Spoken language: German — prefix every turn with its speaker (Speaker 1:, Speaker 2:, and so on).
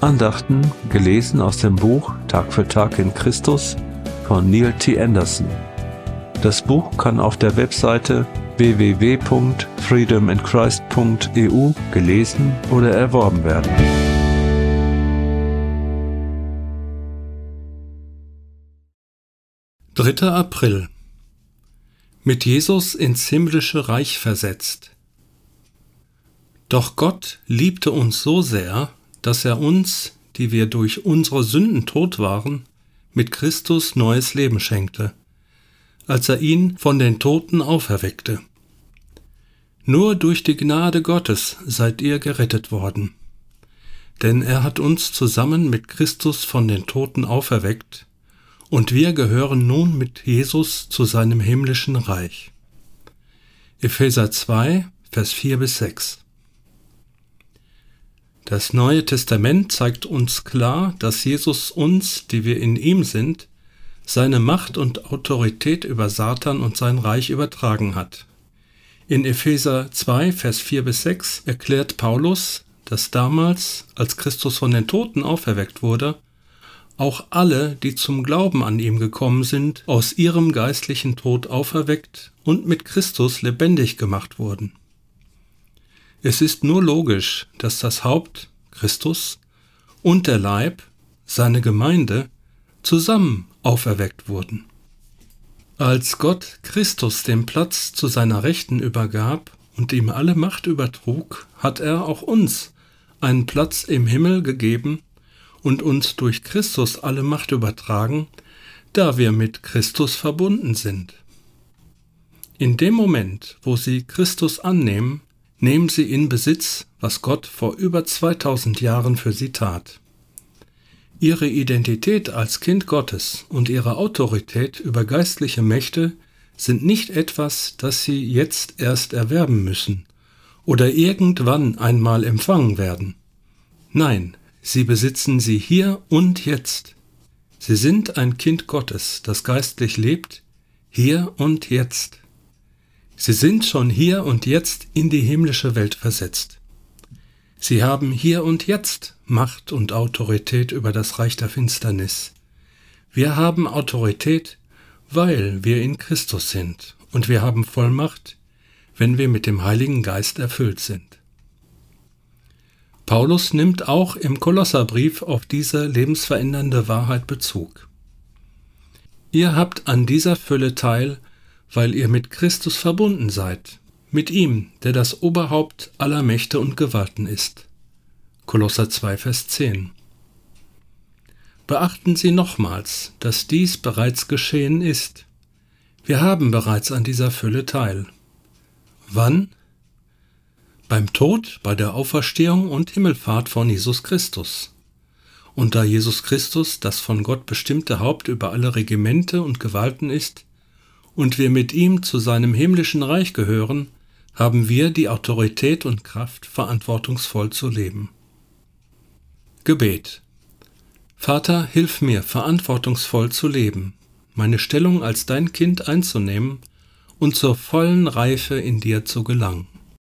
Speaker 1: Andachten gelesen aus dem Buch Tag für Tag in Christus von Neil T. Anderson. Das Buch kann auf der Webseite www.freedominchrist.eu gelesen oder erworben werden.
Speaker 2: 3. April Mit Jesus ins himmlische Reich versetzt. Doch Gott liebte uns so sehr, dass er uns, die wir durch unsere Sünden tot waren, mit Christus neues Leben schenkte, als er ihn von den Toten auferweckte. Nur durch die Gnade Gottes seid ihr gerettet worden. Denn er hat uns zusammen mit Christus von den Toten auferweckt, und wir gehören nun mit Jesus zu seinem himmlischen Reich. Epheser 2, Vers 4 bis 6 Das Neue Testament zeigt uns klar, dass Jesus uns, die wir in ihm sind, seine Macht und Autorität über Satan und sein Reich übertragen hat. In Epheser 2, Vers 4 bis 6 erklärt Paulus, dass damals, als Christus von den Toten auferweckt wurde, auch alle, die zum Glauben an ihm gekommen sind, aus ihrem geistlichen Tod auferweckt und mit Christus lebendig gemacht wurden. Es ist nur logisch, dass das Haupt, Christus, und der Leib, seine Gemeinde, zusammen auferweckt wurden. Als Gott Christus den Platz zu seiner Rechten übergab und ihm alle Macht übertrug, hat er auch uns einen Platz im Himmel gegeben und uns durch Christus alle Macht übertragen, da wir mit Christus verbunden sind. In dem Moment, wo Sie Christus annehmen, nehmen Sie in Besitz, was Gott vor über 2000 Jahren für Sie tat. Ihre Identität als Kind Gottes und Ihre Autorität über geistliche Mächte sind nicht etwas, das Sie jetzt erst erwerben müssen oder irgendwann einmal empfangen werden. Nein, Sie besitzen sie hier und jetzt. Sie sind ein Kind Gottes, das geistlich lebt, hier und jetzt. Sie sind schon hier und jetzt in die himmlische Welt versetzt. Sie haben hier und jetzt Macht und Autorität über das Reich der Finsternis. Wir haben Autorität, weil wir in Christus sind, und wir haben Vollmacht, wenn wir mit dem Heiligen Geist erfüllt sind. Paulus nimmt auch im Kolosserbrief auf diese lebensverändernde Wahrheit Bezug. Ihr habt an dieser Fülle teil, weil ihr mit Christus verbunden seid, mit ihm, der das Oberhaupt aller Mächte und Gewalten ist. Kolosser 2, Vers 10. Beachten Sie nochmals, dass dies bereits geschehen ist. Wir haben bereits an dieser Fülle teil. Wann? beim Tod, bei der Auferstehung und Himmelfahrt von Jesus Christus. Und da Jesus Christus das von Gott bestimmte Haupt über alle Regimente und Gewalten ist, und wir mit ihm zu seinem himmlischen Reich gehören, haben wir die Autorität und Kraft, verantwortungsvoll zu leben. Gebet Vater, hilf mir, verantwortungsvoll zu leben, meine Stellung als dein Kind einzunehmen und zur vollen Reife in dir zu gelangen.